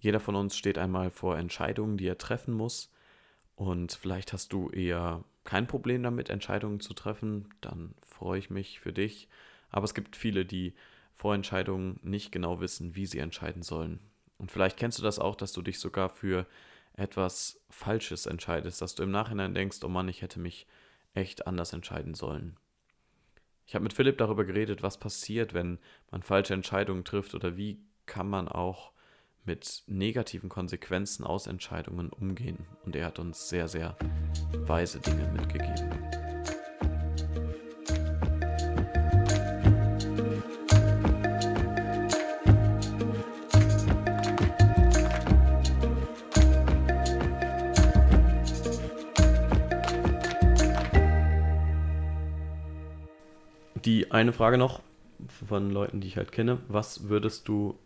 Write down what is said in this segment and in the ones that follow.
Jeder von uns steht einmal vor Entscheidungen, die er treffen muss. Und vielleicht hast du eher kein Problem damit, Entscheidungen zu treffen. Dann freue ich mich für dich. Aber es gibt viele, die vor Entscheidungen nicht genau wissen, wie sie entscheiden sollen. Und vielleicht kennst du das auch, dass du dich sogar für etwas Falsches entscheidest, dass du im Nachhinein denkst, oh Mann, ich hätte mich echt anders entscheiden sollen. Ich habe mit Philipp darüber geredet, was passiert, wenn man falsche Entscheidungen trifft oder wie kann man auch mit negativen Konsequenzen aus Entscheidungen umgehen. Und er hat uns sehr, sehr weise Dinge mitgegeben. Die eine Frage noch von Leuten, die ich halt kenne. Was würdest du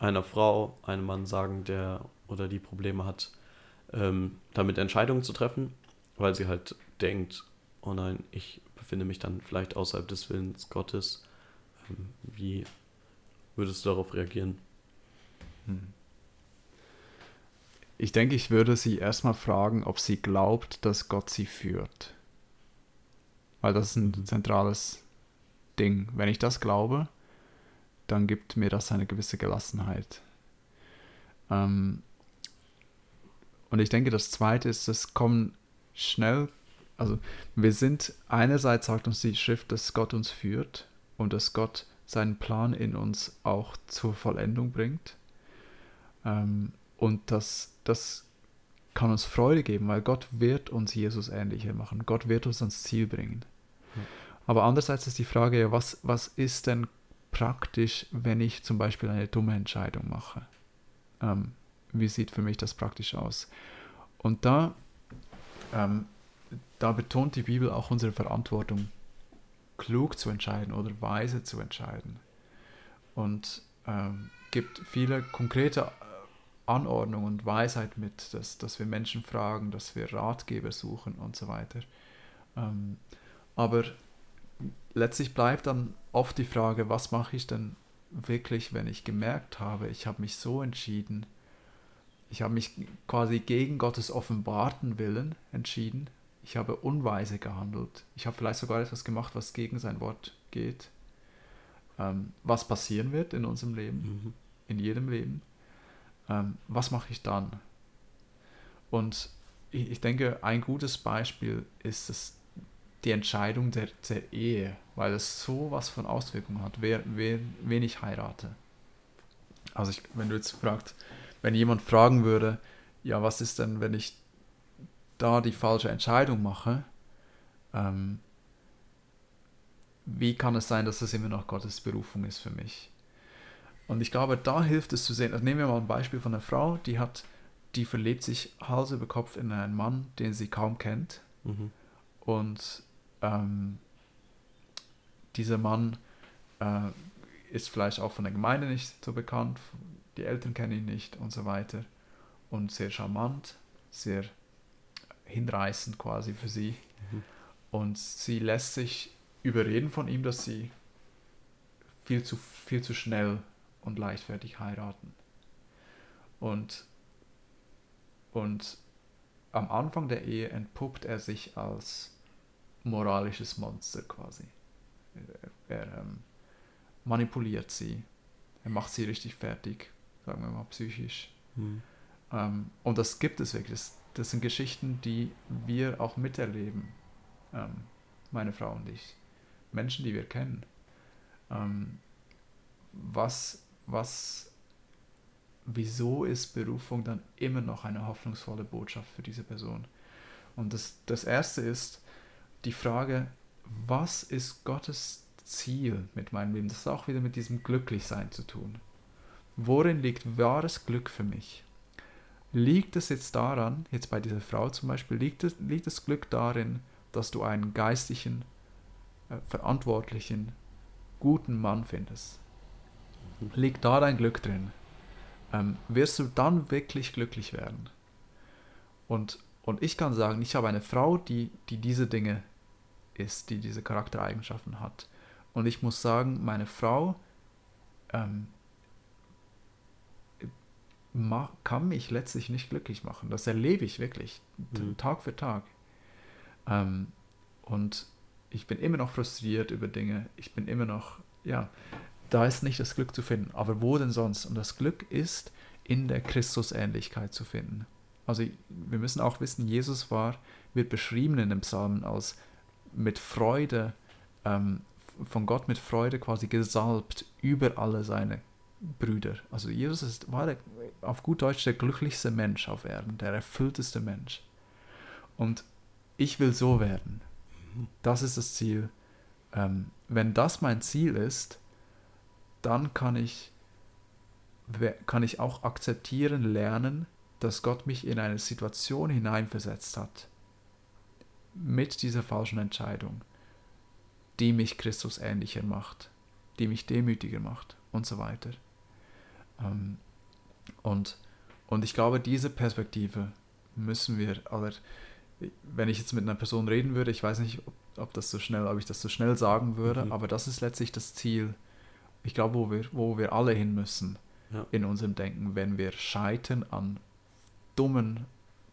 einer Frau, einem Mann sagen, der oder die Probleme hat, ähm, damit Entscheidungen zu treffen, weil sie halt denkt, oh nein, ich befinde mich dann vielleicht außerhalb des Willens Gottes. Ähm, wie würdest du darauf reagieren? Hm. Ich denke, ich würde sie erstmal fragen, ob sie glaubt, dass Gott sie führt. Weil das ist ein zentrales Ding. Wenn ich das glaube, dann gibt mir das eine gewisse Gelassenheit. Ähm, und ich denke, das Zweite ist, es kommen schnell, also wir sind, einerseits sagt uns die Schrift, dass Gott uns führt und dass Gott seinen Plan in uns auch zur Vollendung bringt. Ähm, und das, das kann uns Freude geben, weil Gott wird uns Jesus ähnlicher machen. Gott wird uns ans Ziel bringen. Aber andererseits ist die Frage, was, was ist denn praktisch, wenn ich zum Beispiel eine dumme Entscheidung mache? Ähm, wie sieht für mich das praktisch aus? Und da, ähm, da betont die Bibel auch unsere Verantwortung, klug zu entscheiden oder weise zu entscheiden. Und ähm, gibt viele konkrete äh, Anordnungen und Weisheit mit, dass, dass wir Menschen fragen, dass wir Ratgeber suchen und so weiter. Ähm, aber letztlich bleibt dann oft die Frage, was mache ich denn wirklich, wenn ich gemerkt habe, ich habe mich so entschieden, ich habe mich quasi gegen Gottes offenbarten Willen entschieden, ich habe unweise gehandelt, ich habe vielleicht sogar etwas gemacht, was gegen sein Wort geht, ähm, was passieren wird in unserem Leben, mhm. in jedem Leben, ähm, was mache ich dann? Und ich, ich denke, ein gutes Beispiel ist das die Entscheidung der, der Ehe, weil es so was von Auswirkungen hat, wer, wer, wen ich heirate. Also ich, wenn du jetzt fragst, wenn jemand fragen würde, ja, was ist denn, wenn ich da die falsche Entscheidung mache, ähm, wie kann es sein, dass das immer noch Gottes Berufung ist für mich? Und ich glaube, da hilft es zu sehen. Also nehmen wir mal ein Beispiel von einer Frau, die hat, die verliebt sich Hals über Kopf in einen Mann, den sie kaum kennt. Mhm. Und ähm, dieser Mann äh, ist vielleicht auch von der Gemeinde nicht so bekannt, die Eltern kennen ihn nicht und so weiter. Und sehr charmant, sehr hinreißend quasi für sie. Mhm. Und sie lässt sich überreden von ihm, dass sie viel zu, viel zu schnell und leichtfertig heiraten. Und, und am Anfang der Ehe entpuppt er sich als moralisches Monster quasi. Er, er ähm, manipuliert sie, er macht sie richtig fertig, sagen wir mal psychisch. Hm. Ähm, und das gibt es wirklich. Das, das, sind Geschichten, die wir auch miterleben, ähm, meine Frau und ich. Menschen, die wir kennen. Ähm, was, was, wieso ist Berufung dann immer noch eine hoffnungsvolle Botschaft für diese Person? Und das, das Erste ist, die Frage, was ist Gottes Ziel mit meinem Leben? Das hat auch wieder mit diesem Glücklichsein zu tun. Worin liegt wahres Glück für mich? Liegt es jetzt daran, jetzt bei dieser Frau zum Beispiel, liegt, es, liegt das Glück darin, dass du einen geistlichen, äh, verantwortlichen, guten Mann findest? Liegt da dein Glück drin? Ähm, wirst du dann wirklich glücklich werden? Und, und ich kann sagen, ich habe eine Frau, die, die diese Dinge ist, die diese Charaktereigenschaften hat. Und ich muss sagen, meine Frau ähm, kann mich letztlich nicht glücklich machen. Das erlebe ich wirklich, mhm. Tag für Tag. Ähm, und ich bin immer noch frustriert über Dinge. Ich bin immer noch, ja, da ist nicht das Glück zu finden. Aber wo denn sonst? Und das Glück ist in der Christusähnlichkeit zu finden. Also wir müssen auch wissen, Jesus war, wird beschrieben in dem Psalmen als mit Freude, ähm, von Gott mit Freude quasi gesalbt über alle seine Brüder. Also Jesus ist, war der, auf gut Deutsch der glücklichste Mensch auf Erden, der erfüllteste Mensch. Und ich will so werden. Das ist das Ziel. Ähm, wenn das mein Ziel ist, dann kann ich, kann ich auch akzeptieren, lernen, dass Gott mich in eine Situation hineinversetzt hat, mit dieser falschen Entscheidung, die mich Christus ähnlicher macht, die mich demütiger macht und so weiter. Ähm, und, und ich glaube, diese Perspektive müssen wir, oder wenn ich jetzt mit einer Person reden würde, ich weiß nicht, ob, ob das so schnell, ob ich das so schnell sagen würde, mhm. aber das ist letztlich das Ziel, ich glaube, wo wir, wo wir alle hin müssen ja. in unserem Denken, wenn wir scheitern an dummen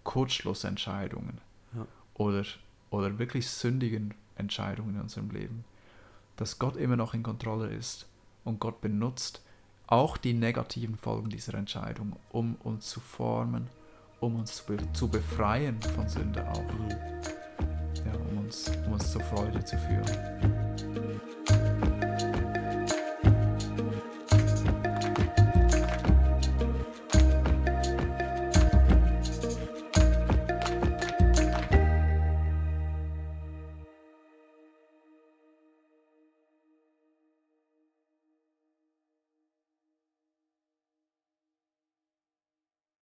Kurzschlussentscheidungen ja. oder, oder wirklich sündigen Entscheidungen in unserem Leben, dass Gott immer noch in Kontrolle ist und Gott benutzt auch die negativen Folgen dieser Entscheidung, um uns zu formen, um uns zu befreien von Sünde auch. Mhm. Ja, um uns, um uns zur Freude zu führen.